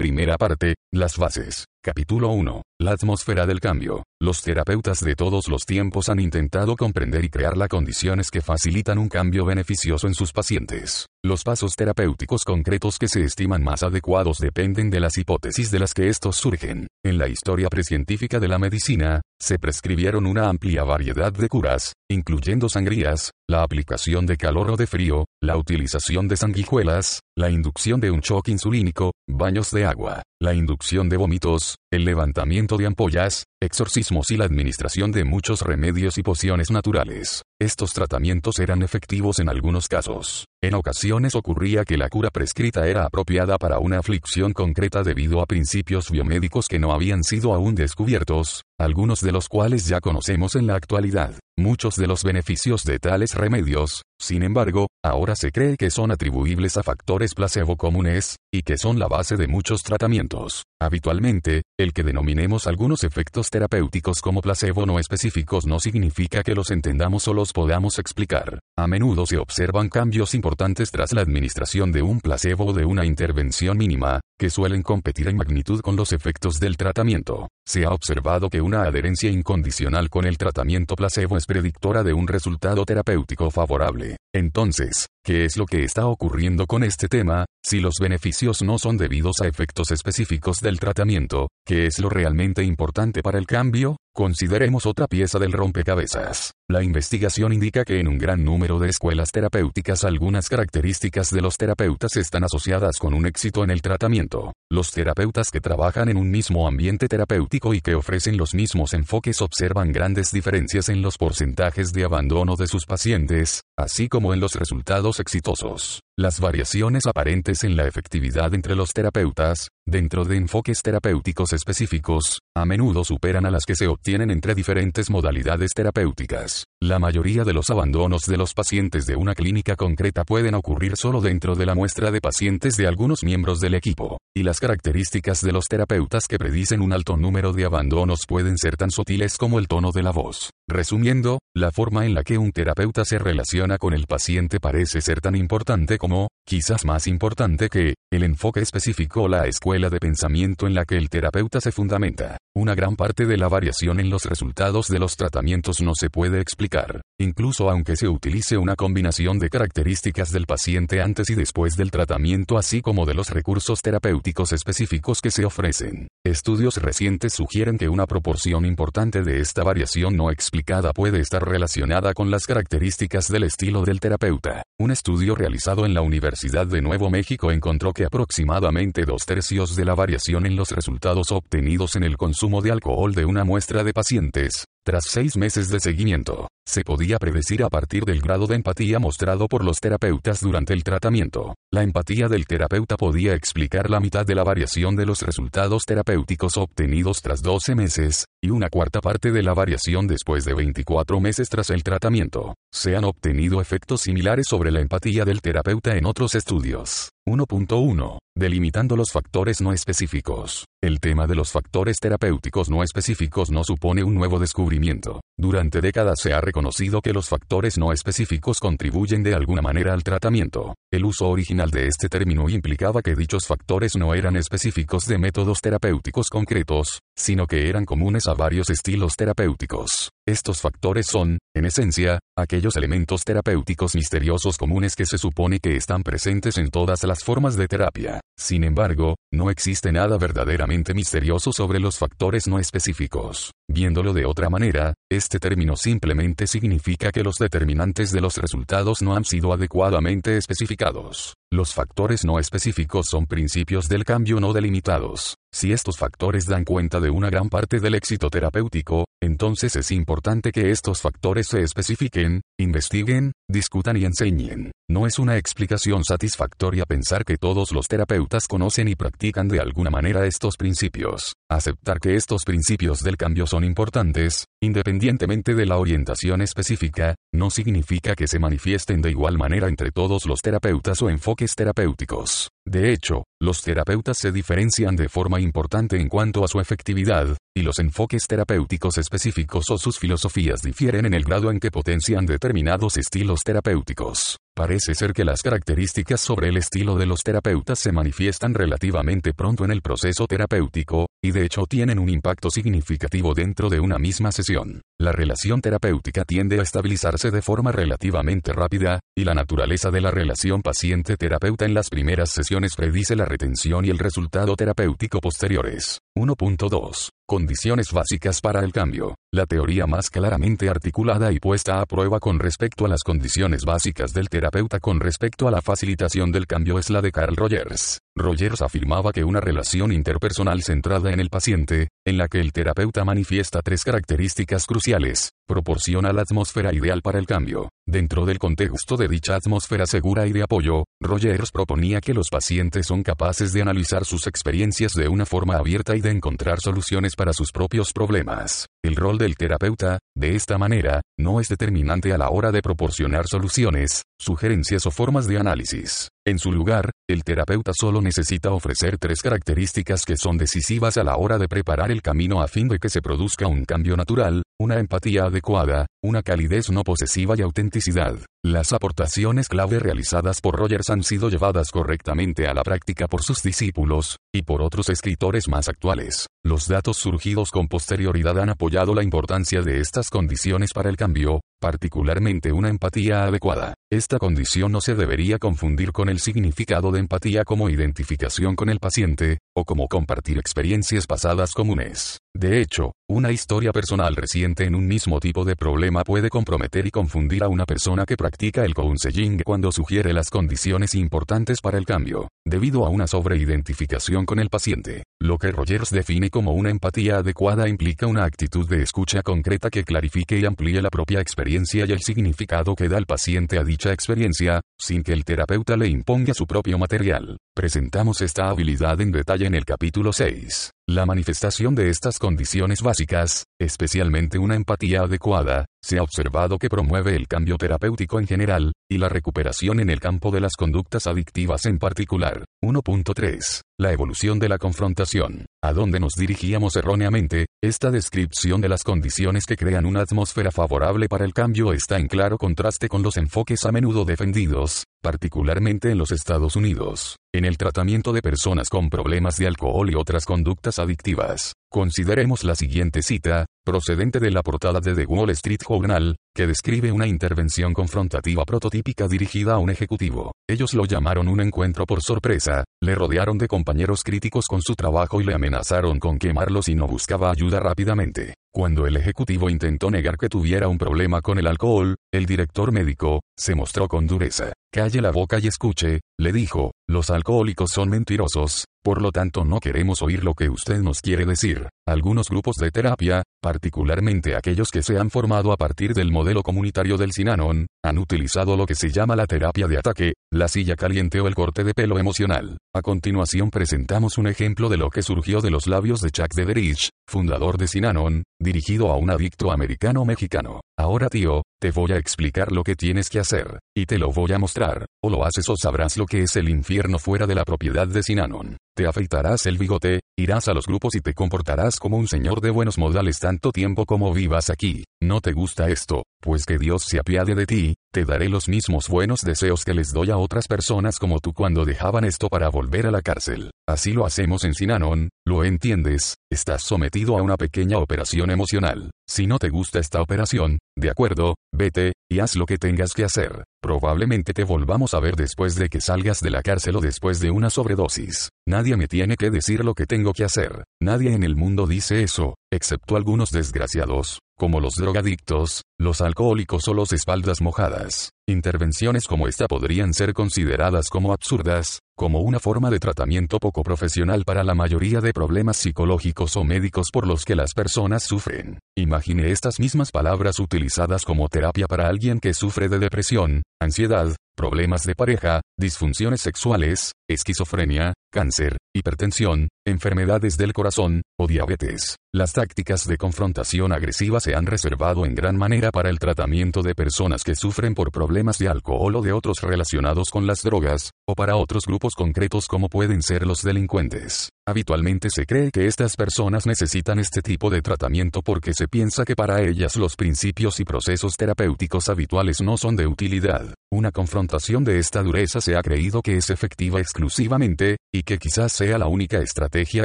Primera parte, las bases. Capítulo 1. La atmósfera del cambio. Los terapeutas de todos los tiempos han intentado comprender y crear las condiciones que facilitan un cambio beneficioso en sus pacientes. Los pasos terapéuticos concretos que se estiman más adecuados dependen de las hipótesis de las que estos surgen. En la historia precientífica de la medicina, se prescribieron una amplia variedad de curas, incluyendo sangrías, la aplicación de calor o de frío, la utilización de sanguijuelas, la inducción de un choque insulínico, baños de agua, la inducción de vómitos, el levantamiento de ampollas, exorcismos y la administración de muchos remedios y pociones naturales. Estos tratamientos eran efectivos en algunos casos. En ocasiones ocurría que la cura prescrita era apropiada para una aflicción concreta debido a principios biomédicos que no habían sido aún descubiertos, algunos de los cuales ya conocemos en la actualidad. Muchos de los beneficios de tales remedios, sin embargo, ahora se cree que son atribuibles a factores placebo comunes, y que son la base de muchos tratamientos. Habitualmente, el que denominemos algunos efectos terapéuticos como placebo no específicos no significa que los entendamos o los podamos explicar. A menudo se observan cambios importantes tras la administración de un placebo o de una intervención mínima, que suelen competir en magnitud con los efectos del tratamiento. Se ha observado que una adherencia incondicional con el tratamiento placebo es predictora de un resultado terapéutico favorable. Entonces, ¿qué es lo que está ocurriendo con este tema? Si los beneficios no son debidos a efectos específicos del tratamiento, ¿qué es lo realmente importante para el cambio? Consideremos otra pieza del rompecabezas. La investigación indica que en un gran número de escuelas terapéuticas algunas características de los terapeutas están asociadas con un éxito en el tratamiento. Los terapeutas que trabajan en un mismo ambiente terapéutico y que ofrecen los mismos enfoques observan grandes diferencias en los porcentajes de abandono de sus pacientes, así como en los resultados exitosos. Las variaciones aparentes en la efectividad entre los terapeutas, dentro de enfoques terapéuticos específicos, a menudo superan a las que se obtienen entre diferentes modalidades terapéuticas. La mayoría de los abandonos de los pacientes de una clínica concreta pueden ocurrir solo dentro de la muestra de pacientes de algunos miembros del equipo, y las características de los terapeutas que predicen un alto número de abandonos pueden ser tan sutiles como el tono de la voz. Resumiendo, la forma en la que un terapeuta se relaciona con el paciente parece ser tan importante como quizás más importante que, el enfoque específico o la escuela de pensamiento en la que el terapeuta se fundamenta. Una gran parte de la variación en los resultados de los tratamientos no se puede explicar, incluso aunque se utilice una combinación de características del paciente antes y después del tratamiento así como de los recursos terapéuticos específicos que se ofrecen. Estudios recientes sugieren que una proporción importante de esta variación no explicada puede estar relacionada con las características del estilo del terapeuta. Un estudio realizado en la Universidad de Nuevo México encontró que aproximadamente dos tercios de la variación en los resultados obtenidos en el consumo de alcohol de una muestra de pacientes, tras seis meses de seguimiento, se podía predecir a partir del grado de empatía mostrado por los terapeutas durante el tratamiento. La empatía del terapeuta podía explicar la mitad de la variación de los resultados terapéuticos obtenidos tras 12 meses, y una cuarta parte de la variación después de 24 meses tras el tratamiento. Se han obtenido efectos similares sobre la empatía del terapeuta en otros estudios. 1.1. Delimitando los factores no específicos. El tema de los factores terapéuticos no específicos no supone un nuevo descubrimiento. Durante décadas se ha reconocido que los factores no específicos contribuyen de alguna manera al tratamiento. El uso original de este término implicaba que dichos factores no eran específicos de métodos terapéuticos concretos, sino que eran comunes a varios estilos terapéuticos. Estos factores son, en esencia, aquellos elementos terapéuticos misteriosos comunes que se supone que están presentes en todas las formas de terapia. Sin embargo, no existe nada verdaderamente misterioso sobre los factores no específicos. Viéndolo de otra manera, este término simplemente significa que los determinantes de los resultados no han sido adecuadamente especificados. Los factores no específicos son principios del cambio no delimitados. Si estos factores dan cuenta de una gran parte del éxito terapéutico, entonces es importante que estos factores se especifiquen, investiguen, discutan y enseñen. No es una explicación satisfactoria pensar que todos los terapeutas conocen y practican de alguna manera estos principios. Aceptar que estos principios del cambio son importantes, independientemente de la orientación específica, no significa que se manifiesten de igual manera entre todos los terapeutas o enfoques terapéuticos. De hecho, los terapeutas se diferencian de forma importante en cuanto a su efectividad, y los enfoques terapéuticos específicos o sus filosofías difieren en el grado en que potencian determinados estilos terapéuticos. Parece ser que las características sobre el estilo de los terapeutas se manifiestan relativamente pronto en el proceso terapéutico, y de hecho tienen un impacto significativo dentro de una misma sesión. La relación terapéutica tiende a estabilizarse de forma relativamente rápida, y la naturaleza de la relación paciente-terapeuta en las primeras sesiones predice la retención y el resultado terapéutico posteriores. 1.2. Condiciones básicas para el cambio. La teoría más claramente articulada y puesta a prueba con respecto a las condiciones básicas del terapeuta con respecto a la facilitación del cambio es la de Carl Rogers. Rogers afirmaba que una relación interpersonal centrada en el paciente, en la que el terapeuta manifiesta tres características cruciales, proporciona la atmósfera ideal para el cambio. Dentro del contexto de dicha atmósfera segura y de apoyo, Rogers proponía que los pacientes son capaces de analizar sus experiencias de una forma abierta y de encontrar soluciones para sus propios problemas. El rol del terapeuta, de esta manera, no es determinante a la hora de proporcionar soluciones, sugerencias o formas de análisis. En su lugar, el terapeuta solo necesita ofrecer tres características que son decisivas a la hora de preparar el camino a fin de que se produzca un cambio natural, una empatía adecuada, una calidez no posesiva y autenticidad. Las aportaciones clave realizadas por Rogers han sido llevadas correctamente a la práctica por sus discípulos, y por otros escritores más actuales. Los datos surgidos con posterioridad han apoyado la importancia de estas condiciones para el cambio, particularmente una empatía adecuada. Esta condición no se debería confundir con el significado de empatía como identificación con el paciente, o como compartir experiencias pasadas comunes. De hecho, una historia personal reciente en un mismo tipo de problema puede comprometer y confundir a una persona que practica el counseling cuando sugiere las condiciones importantes para el cambio, debido a una sobreidentificación con el paciente. Lo que Rogers define como una empatía adecuada implica una actitud de escucha concreta que clarifique y amplíe la propia experiencia y el significado que da el paciente a dicha experiencia, sin que el terapeuta le imponga su propio material. Presentamos esta habilidad en detalle en el capítulo 6. La manifestación de estas condiciones básicas, especialmente una empatía adecuada, se ha observado que promueve el cambio terapéutico en general, y la recuperación en el campo de las conductas adictivas en particular. 1.3. La evolución de la confrontación. A donde nos dirigíamos erróneamente, esta descripción de las condiciones que crean una atmósfera favorable para el cambio está en claro contraste con los enfoques a menudo defendidos, particularmente en los Estados Unidos, en el tratamiento de personas con problemas de alcohol y otras conductas adictivas. Consideremos la siguiente cita, procedente de la portada de The Wall Street Journal, que describe una intervención confrontativa prototípica dirigida a un ejecutivo. Ellos lo llamaron un encuentro por sorpresa, le rodearon de compañeros críticos con su trabajo y le amenazaron con quemarlo si no buscaba ayuda rápidamente. Cuando el ejecutivo intentó negar que tuviera un problema con el alcohol, el director médico, se mostró con dureza. Calle la boca y escuche, le dijo, los alcohólicos son mentirosos, por lo tanto no queremos oír lo que usted nos quiere decir. Algunos grupos de terapia, particularmente aquellos que se han formado a partir del modelo comunitario del Sinanon, han utilizado lo que se llama la terapia de ataque, la silla caliente o el corte de pelo emocional. A continuación presentamos un ejemplo de lo que surgió de los labios de Chuck Dederich, fundador de Sinanon, dirigido a un adicto americano-mexicano. Ahora tío, te voy a explicar lo que tienes que hacer, y te lo voy a mostrar, o lo haces o sabrás lo que es el infierno fuera de la propiedad de Sinanon. Te afeitarás el bigote, irás a los grupos y te comportarás como un señor de buenos modales tanto tiempo como vivas aquí. ¿No te gusta esto? Pues que Dios se apiade de ti, te daré los mismos buenos deseos que les doy a otras personas como tú cuando dejaban esto para volver a la cárcel. Así lo hacemos en Sinanon, ¿lo entiendes? Estás sometido a una pequeña operación emocional. Si no te gusta esta operación, de acuerdo, vete, y haz lo que tengas que hacer. Probablemente te volvamos a ver después de que salgas de la cárcel o después de una sobredosis. Nadie me tiene que decir lo que tengo que hacer. Nadie en el mundo dice eso, excepto algunos desgraciados, como los drogadictos, los alcohólicos o los espaldas mojadas. Intervenciones como esta podrían ser consideradas como absurdas, como una forma de tratamiento poco profesional para la mayoría de problemas psicológicos o médicos por los que las personas sufren. Imagine estas mismas palabras utilizadas como terapia para alguien que sufre de depresión, ansiedad, problemas de pareja, disfunciones sexuales, esquizofrenia, cáncer, hipertensión, enfermedades del corazón, o diabetes. Las tácticas de confrontación agresiva se han reservado en gran manera para el tratamiento de personas que sufren por problemas de alcohol o de otros relacionados con las drogas, o para otros grupos concretos como pueden ser los delincuentes. Habitualmente se cree que estas personas necesitan este tipo de tratamiento porque se piensa que para ellas los principios y procesos terapéuticos habituales no son de utilidad. Una confrontación de esta dureza se ha creído que es efectiva exclusivamente, y que quizás sea la única estrategia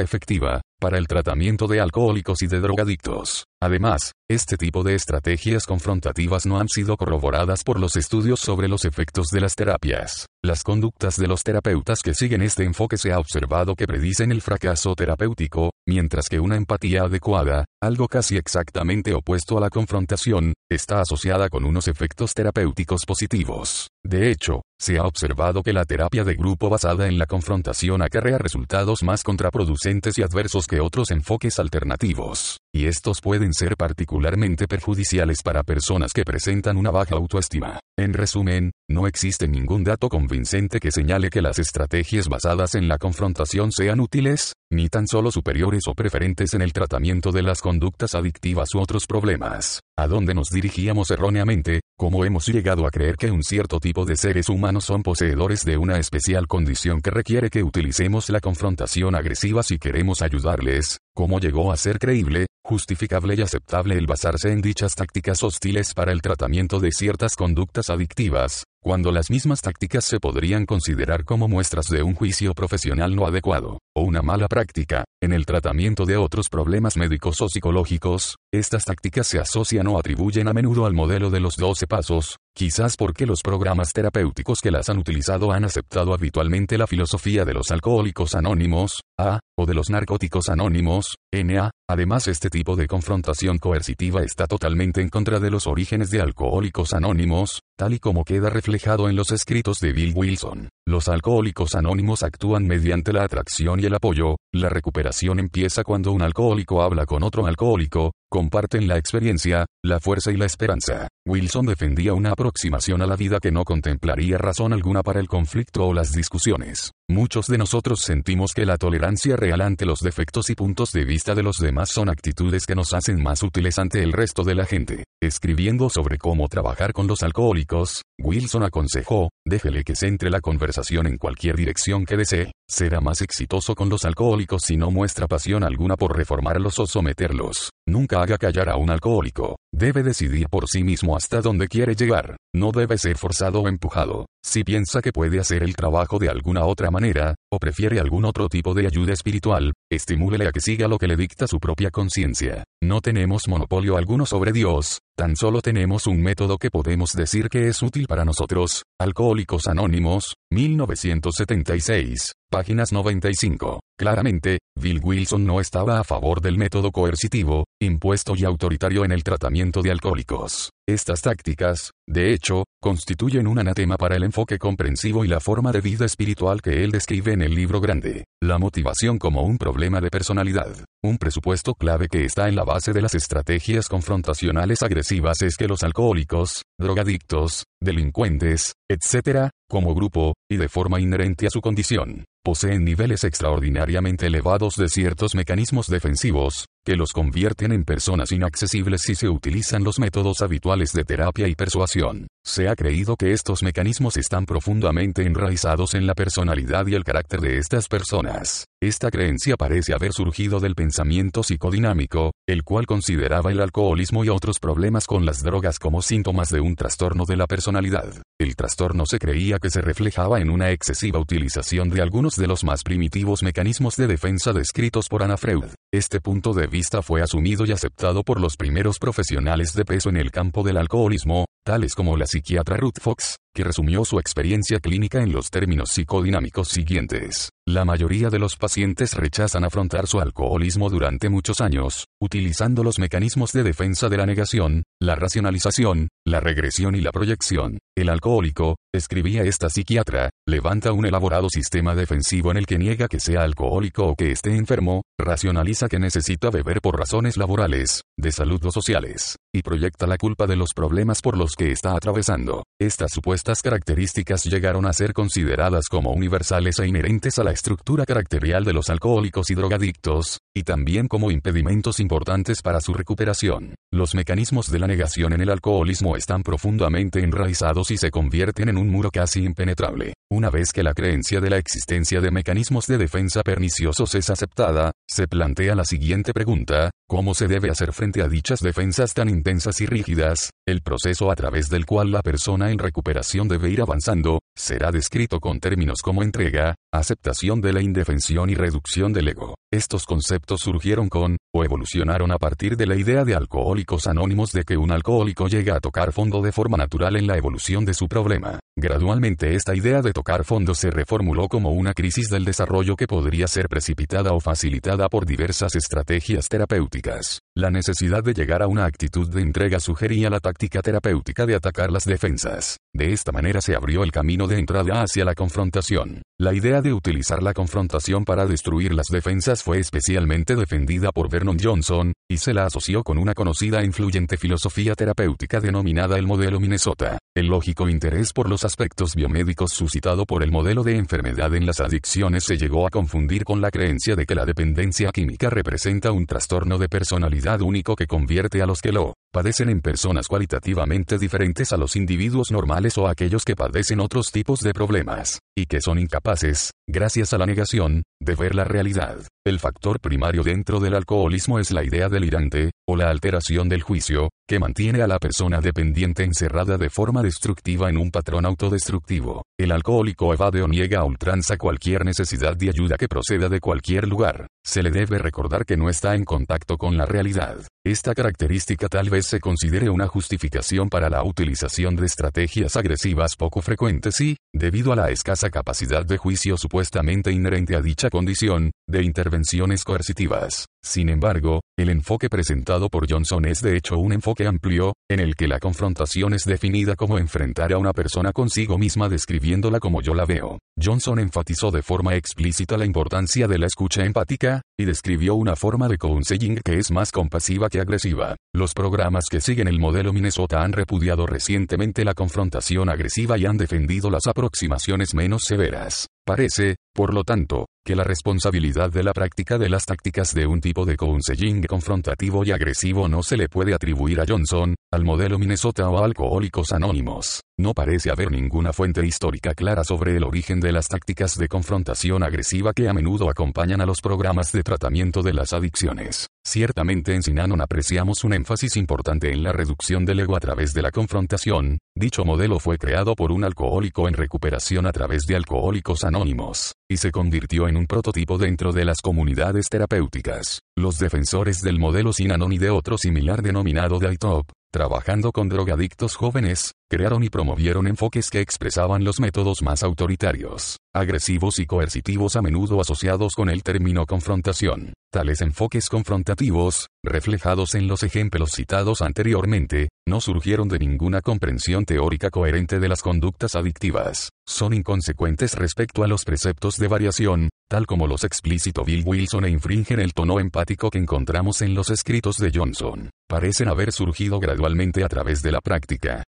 efectiva, para el tratamiento de alcohólicos y de drogadictos. Además, este tipo de estrategias confrontativas no han sido corroboradas por los estudios sobre los efectos de las terapias. Las conductas de los terapeutas que siguen este enfoque se ha observado que predicen el fracaso terapéutico, mientras que una empatía adecuada, algo casi exactamente opuesto a la confrontación, está asociada con unos efectos terapéuticos positivos. De hecho, se ha observado que la terapia de grupo basada en la confrontación acarrea resultados más contraproducentes y adversos que otros enfoques alternativos, y estos pueden ser particularmente perjudiciales para personas que presentan una baja autoestima. En resumen, no existe ningún dato convincente que señale que las estrategias basadas en la confrontación sean útiles, ni tan solo superiores o preferentes en el tratamiento de las conductas adictivas u otros problemas. ¿A dónde nos dirigíamos erróneamente? ¿Cómo hemos llegado a creer que un cierto tipo de seres humanos son poseedores de una especial condición que requiere que utilicemos la confrontación agresiva si queremos ayudarles? ¿Cómo llegó a ser creíble, justificable y aceptable el basarse en dichas tácticas hostiles para el tratamiento de ciertas conductas adictivas, cuando las mismas tácticas se podrían considerar como muestras de un juicio profesional no adecuado, o una mala práctica, en el tratamiento de otros problemas médicos o psicológicos, estas tácticas se asocian o atribuyen a menudo al modelo de los 12 pasos, quizás porque los programas terapéuticos que las han utilizado han aceptado habitualmente la filosofía de los alcohólicos anónimos, A, o de los narcóticos anónimos, NA. Además, este tipo de confrontación coercitiva está totalmente en contra de los orígenes de alcohólicos anónimos, tal y como queda reflejado en los escritos de Bill Wilson. Los alcohólicos anónimos actúan mediante la atracción y el apoyo, la recuperación empieza cuando un alcohólico habla con otro alcohólico, comparten la experiencia, la fuerza y la esperanza. Wilson defendía una aproximación a la vida que no contemplaría razón alguna para el conflicto o las discusiones. Muchos de nosotros sentimos que la tolerancia real ante los defectos y puntos de vista de los demás son actitudes que nos hacen más útiles ante el resto de la gente. Escribiendo sobre cómo trabajar con los alcohólicos, Wilson aconsejó, déjele que centre la conversación en cualquier dirección que desee. Será más exitoso con los alcohólicos si no muestra pasión alguna por reformarlos o someterlos. Nunca haga callar a un alcohólico. Debe decidir por sí mismo hasta dónde quiere llegar. No debe ser forzado o empujado. Si piensa que puede hacer el trabajo de alguna otra manera, prefiere algún otro tipo de ayuda espiritual, estimúlele a que siga lo que le dicta su propia conciencia. No tenemos monopolio alguno sobre Dios, tan solo tenemos un método que podemos decir que es útil para nosotros. Alcohólicos Anónimos, 1976, páginas 95. Claramente, Bill Wilson no estaba a favor del método coercitivo, impuesto y autoritario en el tratamiento de alcohólicos. Estas tácticas, de hecho, constituyen un anatema para el enfoque comprensivo y la forma de vida espiritual que él describe en el libro grande. La motivación como un problema de personalidad. Un presupuesto clave que está en la base de las estrategias confrontacionales agresivas es que los alcohólicos, drogadictos, delincuentes, etc., como grupo, y de forma inherente a su condición, poseen niveles extraordinariamente elevados de ciertos mecanismos defensivos, que los convierten en personas inaccesibles si se utilizan los métodos habituales de terapia y persuasión. Se ha creído que estos mecanismos están profundamente enraizados en la personalidad y el carácter de estas personas. Esta creencia parece haber surgido del pensamiento psicodinámico, el cual consideraba el alcoholismo y otros problemas con las drogas como síntomas de un trastorno de la personalidad. El trastorno se creía que se reflejaba en una excesiva utilización de algunos de los más primitivos mecanismos de defensa descritos por Anna Freud. Este punto de vista fue asumido y aceptado por los primeros profesionales de peso en el campo del alcoholismo, tales como la psiquiatra Ruth Fox, que resumió su experiencia clínica en los términos psicodinámicos siguientes. La mayoría de los pacientes rechazan afrontar su alcoholismo durante muchos años, utilizando los mecanismos de defensa de la negación, la racionalización, la regresión y la proyección. El alcohólico, escribía esta psiquiatra, levanta un elaborado sistema defensivo en el que niega que sea alcohólico o que esté enfermo, racionaliza que necesita beber por razones laborales, de salud o sociales, y proyecta la culpa de los problemas por los que está atravesando. Estas supuestas características llegaron a ser consideradas como universales e inherentes a la estructura caracterial de los alcohólicos y drogadictos, y también como impedimentos importantes para su recuperación. Los mecanismos de la negación en el alcoholismo están profundamente enraizados y se convierten en un muro casi impenetrable. Una vez que la creencia de la existencia de mecanismos de defensa perniciosos es aceptada, se plantea la siguiente pregunta, ¿cómo se debe hacer frente a dichas defensas tan intensas y rígidas? El proceso a través del cual la persona en recuperación debe ir avanzando, será descrito con términos como entrega, aceptación de la indefensión y reducción del ego. Estos conceptos surgieron con, o evolucionaron a partir de la idea de alcohólicos anónimos de que un alcohólico llega a tocar fondo de forma natural en la evolución de su problema. Gradualmente esta idea de tocar fondo se reformuló como una crisis del desarrollo que podría ser precipitada o facilitada por diversas estrategias terapéuticas. La necesidad de llegar a una actitud de entrega sugería la táctica terapéutica de atacar las defensas. De esta manera se abrió el camino de entrada hacia la confrontación. La idea de utilizar la confrontación para destruir las defensas fue especialmente defendida por Vernon Johnson, y se la asoció con una conocida e influyente filosofía terapéutica denominada el modelo Minnesota. El lógico interés por los aspectos biomédicos suscitado por el modelo de enfermedad en las adicciones se llegó a confundir con la creencia de que la dependencia química representa un trastorno de personalidad único que convierte a los que lo padecen en personas cualitativamente diferentes a los individuos normales o aquellos que padecen otros tipos de problemas, y que son incapaces, gracias a la negación, de ver la realidad. El factor primario dentro del alcoholismo es la idea delirante, o la alteración del juicio, que mantiene a la persona dependiente encerrada de forma destructiva en un patrón autodestructivo. El alcohólico evade o niega a ultranza cualquier necesidad de ayuda que proceda de cualquier lugar. Se le debe recordar que no está en contacto con la realidad. Esta característica tal vez se considere una justificación para la utilización de estrategias agresivas poco frecuentes y, debido a la escasa capacidad de juicio supuestamente inherente a dicha condición, de intervenciones coercitivas. Sin embargo, el enfoque presentado por Johnson es de hecho un enfoque amplio, en el que la confrontación es definida como enfrentar a una persona consigo misma describiéndola como yo la veo. Johnson enfatizó de forma explícita la importancia de la escucha empática, y describió una forma de counseling que es más compasiva que agresiva. Los programas que siguen el modelo Minnesota han repudiado recientemente la confrontación agresiva y han defendido las aproximaciones menos severas. Parece, por lo tanto, que la responsabilidad de la práctica de las tácticas de un tipo de counseling confrontativo y agresivo no se le puede atribuir a Johnson, al modelo Minnesota o a alcohólicos anónimos. No parece haber ninguna fuente histórica clara sobre el origen de las tácticas de confrontación agresiva que a menudo acompañan a los programas de tratamiento de las adicciones. Ciertamente en Sinanon apreciamos un énfasis importante en la reducción del ego a través de la confrontación, dicho modelo fue creado por un alcohólico en recuperación a través de alcohólicos anónimos, y se convirtió en un prototipo dentro de las comunidades terapéuticas. Los defensores del modelo Sinanon y de otro similar denominado DITOP, trabajando con drogadictos jóvenes, crearon y promovieron enfoques que expresaban los métodos más autoritarios, agresivos y coercitivos a menudo asociados con el término confrontación. Tales enfoques confrontativos, reflejados en los ejemplos citados anteriormente, no surgieron de ninguna comprensión teórica coherente de las conductas adictivas. Son inconsecuentes respecto a los preceptos de variación, tal como los explícito Bill Wilson e infringen el tono empático que encontramos en los escritos de Johnson. Parecen haber surgido gradualmente a través de la práctica,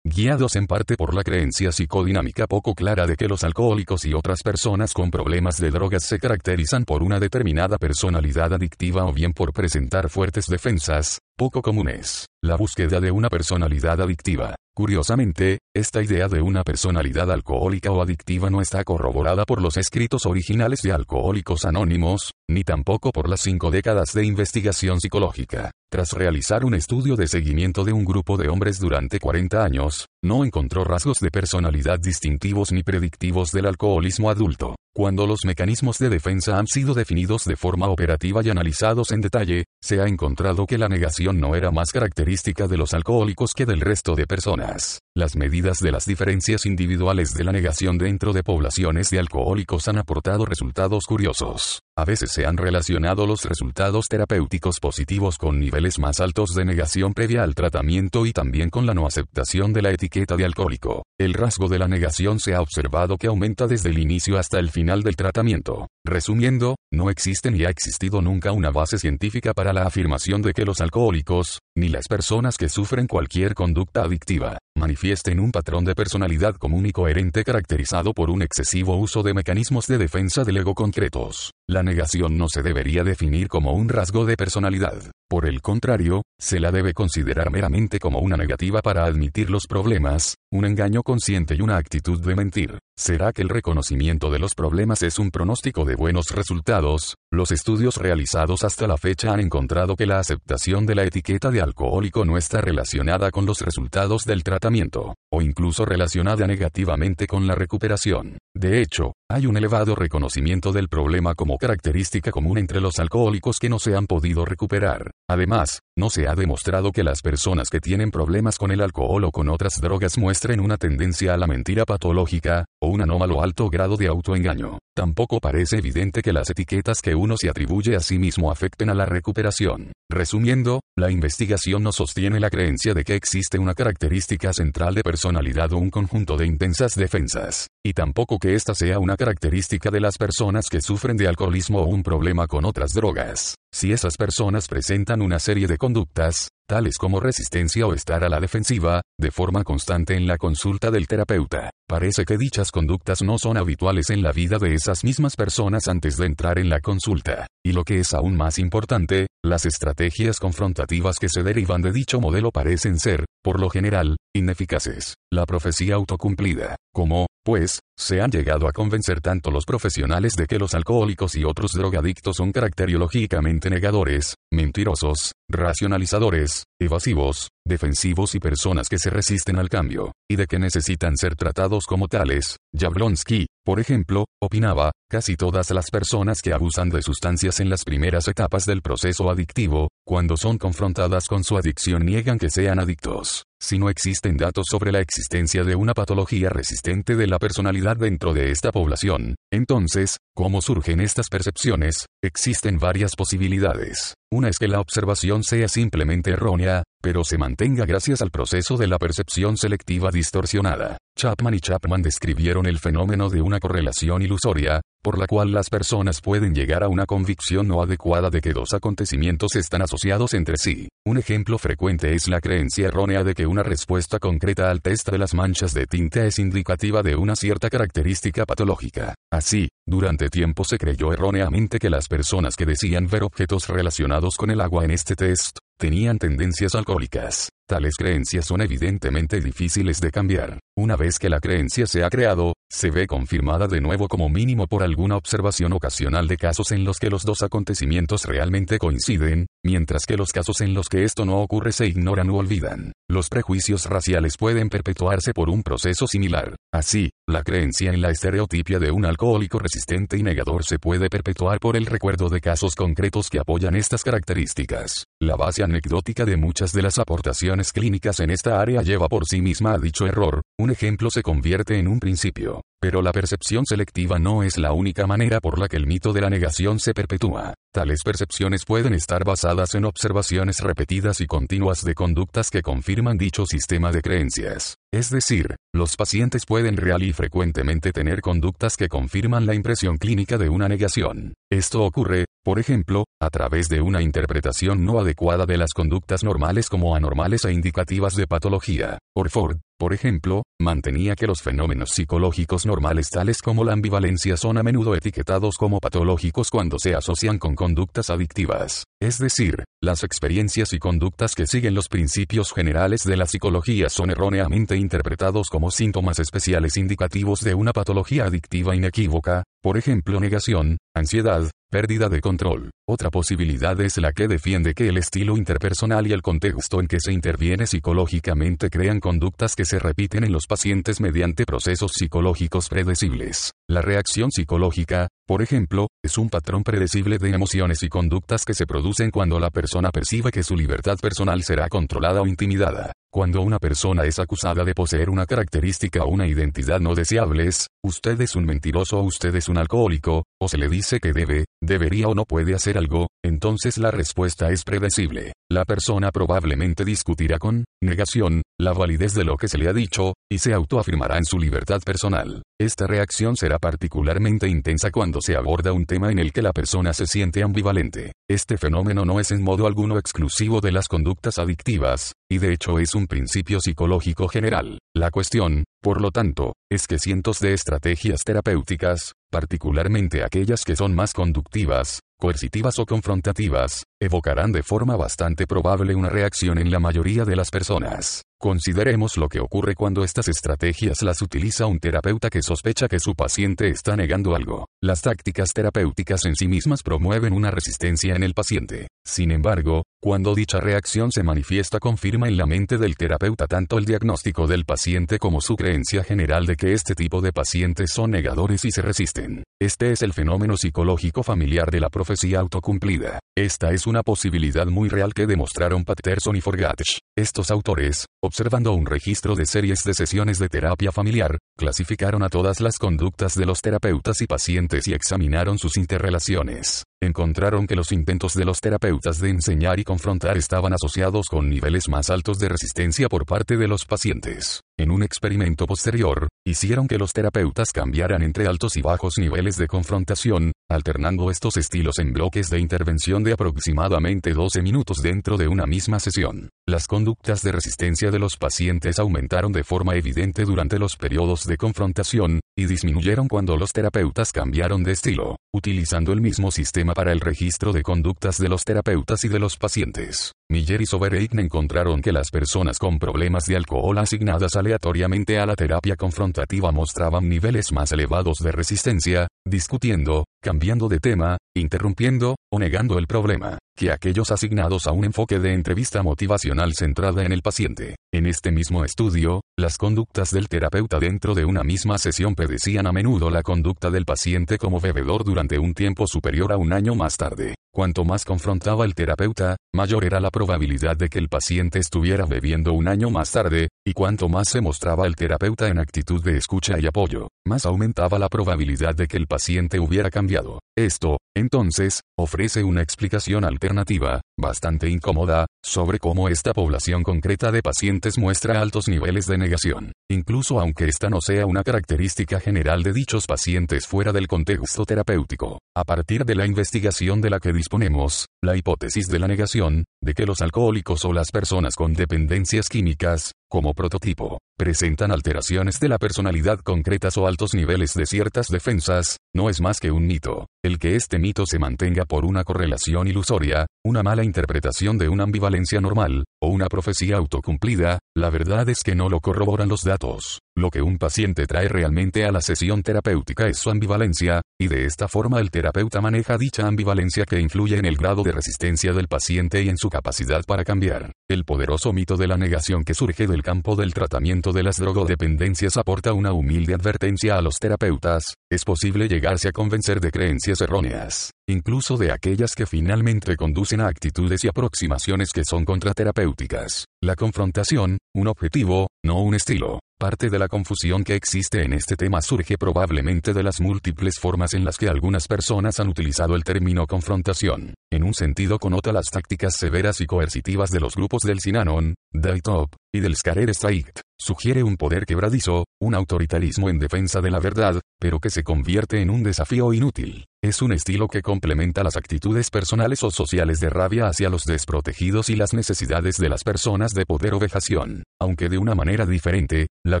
en parte por la creencia psicodinámica poco clara de que los alcohólicos y otras personas con problemas de drogas se caracterizan por una determinada personalidad adictiva o bien por presentar fuertes defensas, poco comunes. La búsqueda de una personalidad adictiva. Curiosamente, esta idea de una personalidad alcohólica o adictiva no está corroborada por los escritos originales de Alcohólicos Anónimos, ni tampoco por las cinco décadas de investigación psicológica. Tras realizar un estudio de seguimiento de un grupo de hombres durante 40 años, no encontró rasgos de personalidad distintivos ni predictivos del alcoholismo adulto. Cuando los mecanismos de defensa han sido definidos de forma operativa y analizados en detalle, se ha encontrado que la negación no era más característica de los alcohólicos que del resto de personas. Las medidas de las diferencias individuales de la negación dentro de poblaciones de alcohólicos han aportado resultados curiosos. A veces se han relacionado los resultados terapéuticos positivos con niveles más altos de negación previa al tratamiento y también con la no aceptación de la etiqueta de alcohólico. El rasgo de la negación se ha observado que aumenta desde el inicio hasta el final del tratamiento. Resumiendo, no existe ni ha existido nunca una base científica para la afirmación de que los alcohólicos, ni las personas que sufren cualquier conducta adictiva, manifiesten un patrón de personalidad común y coherente caracterizado por un excesivo uso de mecanismos de defensa del ego concretos. La negación no se debería definir como un rasgo de personalidad. Por el contrario, se la debe considerar meramente como una negativa para admitir los problemas, un engaño consciente y una actitud de mentir. ¿Será que el reconocimiento de los problemas es un pronóstico de buenos resultados? Los estudios realizados hasta la fecha han encontrado que la aceptación de la etiqueta de alcohólico no está relacionada con los resultados del tratamiento, o incluso relacionada negativamente con la recuperación. De hecho, hay un elevado reconocimiento del problema como característica común entre los alcohólicos que no se han podido recuperar. Además, no se ha demostrado que las personas que tienen problemas con el alcohol o con otras drogas muestren una tendencia a la mentira patológica, o un anómalo alto grado de autoengaño. Tampoco parece evidente que las etiquetas que uno se atribuye a sí mismo afecten a la recuperación. Resumiendo, la investigación no sostiene la creencia de que existe una característica central de personalidad o un conjunto de intensas defensas, y tampoco que esta sea una característica de las personas que sufren de alcoholismo o un problema con otras drogas. Si esas personas presentan una serie de conductas, tales como resistencia o estar a la defensiva, de forma constante en la consulta del terapeuta. Parece que dichas conductas no son habituales en la vida de esas mismas personas antes de entrar en la consulta. Y lo que es aún más importante, las estrategias confrontativas que se derivan de dicho modelo parecen ser, por lo general, ineficaces. La profecía autocumplida. Como, pues, se han llegado a convencer tanto los profesionales de que los alcohólicos y otros drogadictos son caracteriológicamente negadores, mentirosos, racionalizadores, evasivos, defensivos y personas que se resisten al cambio, y de que necesitan ser tratados como tales. Jablonski, por ejemplo, opinaba, casi todas las personas que abusan de sustancias en las primeras etapas del proceso adictivo, cuando son confrontadas con su adicción niegan que sean adictos. Si no existen datos sobre la existencia de una patología resistente de la personalidad dentro de esta población, entonces, ¿cómo surgen estas percepciones? Existen varias posibilidades. Una es que la observación sea simplemente errónea, pero se mantenga gracias al proceso de la percepción selectiva distorsionada. Chapman y Chapman describieron el fenómeno de una correlación ilusoria, por la cual las personas pueden llegar a una convicción no adecuada de que dos acontecimientos están asociados entre sí. Un ejemplo frecuente es la creencia errónea de que una respuesta concreta al test de las manchas de tinta es indicativa de una cierta característica patológica. Así, durante tiempo se creyó erróneamente que las personas que decían ver objetos relacionados con el agua en este test, tenían tendencias alcohólicas. Tales creencias son evidentemente difíciles de cambiar. Una vez que la creencia se ha creado, se ve confirmada de nuevo como mínimo por alguna observación ocasional de casos en los que los dos acontecimientos realmente coinciden, mientras que los casos en los que esto no ocurre se ignoran u olvidan. Los prejuicios raciales pueden perpetuarse por un proceso similar. Así, la creencia en la estereotipia de un alcohólico resistente y negador se puede perpetuar por el recuerdo de casos concretos que apoyan estas características. La base anecdótica de muchas de las aportaciones clínicas en esta área lleva por sí misma a dicho error, un ejemplo se convierte en un principio. Pero la percepción selectiva no es la única manera por la que el mito de la negación se perpetúa. Tales percepciones pueden estar basadas en observaciones repetidas y continuas de conductas que confirman dicho sistema de creencias. Es decir, los pacientes pueden real y frecuentemente tener conductas que confirman la impresión clínica de una negación. Esto ocurre, por ejemplo, a través de una interpretación no adecuada de las conductas normales como anormales e indicativas de patología. Orford, por ejemplo, mantenía que los fenómenos psicológicos normales tales como la ambivalencia son a menudo etiquetados como patológicos cuando se asocian con conductas adictivas. Es decir, las experiencias y conductas que siguen los principios generales de la psicología son erróneamente interpretados como síntomas especiales indicativos de una patología adictiva inequívoca, por ejemplo negación, ansiedad, pérdida de control. Otra posibilidad es la que defiende que el estilo interpersonal y el contexto en que se interviene psicológicamente crean conductas que se repiten en los pacientes mediante procesos psicológicos predecibles. La reacción psicológica, por ejemplo, es un patrón predecible de emociones y conductas que se producen cuando la persona percibe que su libertad personal será controlada o intimidada. Cuando una persona es acusada de poseer una característica o una identidad no deseables, usted es un mentiroso o usted es un alcohólico, o se le dice que debe, debería o no puede hacer algo, entonces la respuesta es predecible. La persona probablemente discutirá con negación la validez de lo que se le ha dicho, y se autoafirmará en su libertad personal. Esta reacción será particularmente intensa cuando se aborda un tema en el que la persona se siente ambivalente. Este fenómeno no es en modo alguno exclusivo de las conductas adictivas, y de hecho es un principio psicológico general. La cuestión, por lo tanto, es que cientos de estrategias terapéuticas, particularmente aquellas que son más conductivas, coercitivas o confrontativas, evocarán de forma bastante probable una reacción en la mayoría de las personas. Consideremos lo que ocurre cuando estas estrategias las utiliza un terapeuta que sospecha que su paciente está negando algo. Las tácticas terapéuticas en sí mismas promueven una resistencia en el paciente. Sin embargo, cuando dicha reacción se manifiesta confirma en la mente del terapeuta tanto el diagnóstico del paciente como su creencia general de que este tipo de pacientes son negadores y se resisten. Este es el fenómeno psicológico familiar de la profecía autocumplida. Esta es una posibilidad muy real que demostraron Patterson y Forgatch. Estos autores, observando un registro de series de sesiones de terapia familiar, clasificaron a todas las conductas de los terapeutas y pacientes y examinaron sus interrelaciones. Encontraron que los intentos de los terapeutas de enseñar y confrontar estaban asociados con niveles más altos de resistencia por parte de los pacientes. En un experimento posterior, hicieron que los terapeutas cambiaran entre altos y bajos niveles de confrontación, alternando estos estilos en bloques de intervención de aproximadamente 12 minutos dentro de una misma sesión. Las conductas de resistencia de los pacientes aumentaron de forma evidente durante los periodos de confrontación, y disminuyeron cuando los terapeutas cambiaron de estilo, utilizando el mismo sistema para el registro de conductas de los terapeutas y de los pacientes. Miller y Sobereign encontraron que las personas con problemas de alcohol asignadas aleatoriamente a la terapia confrontativa mostraban niveles más elevados de resistencia, discutiendo, cambiando de tema, interrumpiendo, o negando el problema, que aquellos asignados a un enfoque de entrevista motivacional centrada en el paciente. En este mismo estudio, las conductas del terapeuta dentro de una misma sesión predecían a menudo la conducta del paciente como bebedor durante un tiempo superior a un año más tarde. Cuanto más confrontaba el terapeuta, mayor era la probabilidad de que el paciente estuviera bebiendo un año más tarde, y cuanto más se mostraba el terapeuta en actitud de escucha y apoyo, más aumentaba la probabilidad de que el paciente hubiera cambiado. Esto, entonces, ofrece una explicación alternativa, bastante incómoda, sobre cómo esta población concreta de pacientes muestra altos niveles de negación, incluso aunque esta no sea una característica general de dichos pacientes fuera del contexto terapéutico. A partir de la investigación de la que disponemos, la hipótesis de la negación, de que los alcohólicos o las personas con dependencias químicas, como prototipo, presentan alteraciones de la personalidad concretas o altos niveles de ciertas defensas, no es más que un mito. El que este mito se mantenga por una correlación ilusoria, una mala interpretación de una ambivalencia normal, o una profecía autocumplida, la verdad es que no lo corroboran los datos. Lo que un paciente trae realmente a la sesión terapéutica es su ambivalencia, y de esta forma el terapeuta maneja dicha ambivalencia que influye en el grado de resistencia del paciente y en su capacidad para cambiar. El poderoso mito de la negación que surge del campo del tratamiento de las drogodependencias aporta una humilde advertencia a los terapeutas, es posible llegarse a convencer de creencias erróneas, incluso de aquellas que finalmente conducen a actitudes y aproximaciones que son contraterapéuticas. La confrontación, un objetivo, no un estilo. Parte de la confusión que existe en este tema surge probablemente de las múltiples formas en las que algunas personas han utilizado el término confrontación. En un sentido conota las tácticas severas y coercitivas de los grupos del Sinanon, del Top, y del Scarer Strike. Sugiere un poder quebradizo, un autoritarismo en defensa de la verdad, pero que se convierte en un desafío inútil. Es un estilo que complementa las actitudes personales o sociales de rabia hacia los desprotegidos y las necesidades de las personas de poder o vejación. Aunque de una manera diferente, la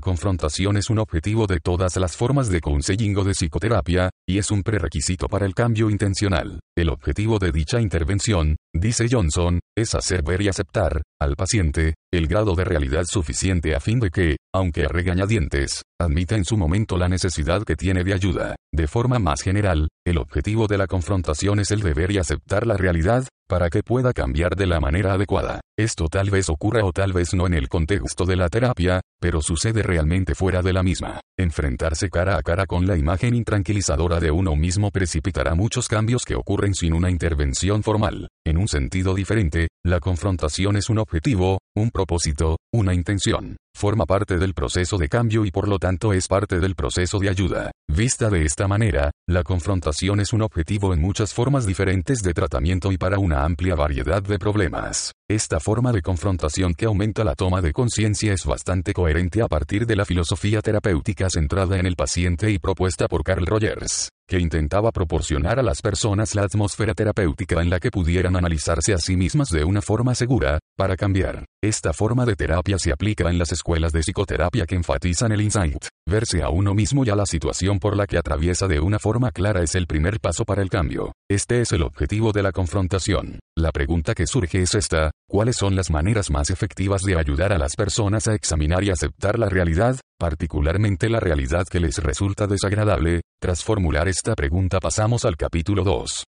confrontación es un objetivo de todas las formas de counseling de psicoterapia, y es un prerequisito para el cambio intencional. El objetivo de dicha intervención, dice Johnson, es hacer ver y aceptar, al paciente, el grado de realidad suficiente a fin de que, aunque a regañadientes, admite en su momento la necesidad que tiene de ayuda. De forma más general, el objetivo de la confrontación es el deber y aceptar la realidad, para que pueda cambiar de la manera adecuada. Esto tal vez ocurra o tal vez no en el contexto de la terapia, pero sucede realmente fuera de la misma. Enfrentarse cara a cara con la imagen intranquilizadora de uno mismo precipitará muchos cambios que ocurren sin una intervención formal. En un sentido diferente, la confrontación es un objetivo, un propósito, una intención. Forma parte del proceso de cambio y por lo tanto es parte del proceso de ayuda. Vista de esta manera, la confrontación es un objetivo en muchas formas diferentes de tratamiento y para una amplia variedad de problemas. Esta forma de confrontación que aumenta la toma de conciencia es bastante coherente a partir de la filosofía terapéutica centrada en el paciente y propuesta por Carl Rogers, que intentaba proporcionar a las personas la atmósfera terapéutica en la que pudieran analizarse a sí mismas de una forma segura, para cambiar. Esta forma de terapia se aplica en las escuelas de psicoterapia que enfatizan el insight. Verse a uno mismo y a la situación por la que atraviesa de una forma clara es el primer paso para el cambio. Este es el objetivo de la confrontación. La pregunta que surge es esta, ¿cuáles son las maneras más efectivas de ayudar a las personas a examinar y aceptar la realidad, particularmente la realidad que les resulta desagradable? Tras formular esta pregunta pasamos al capítulo 2.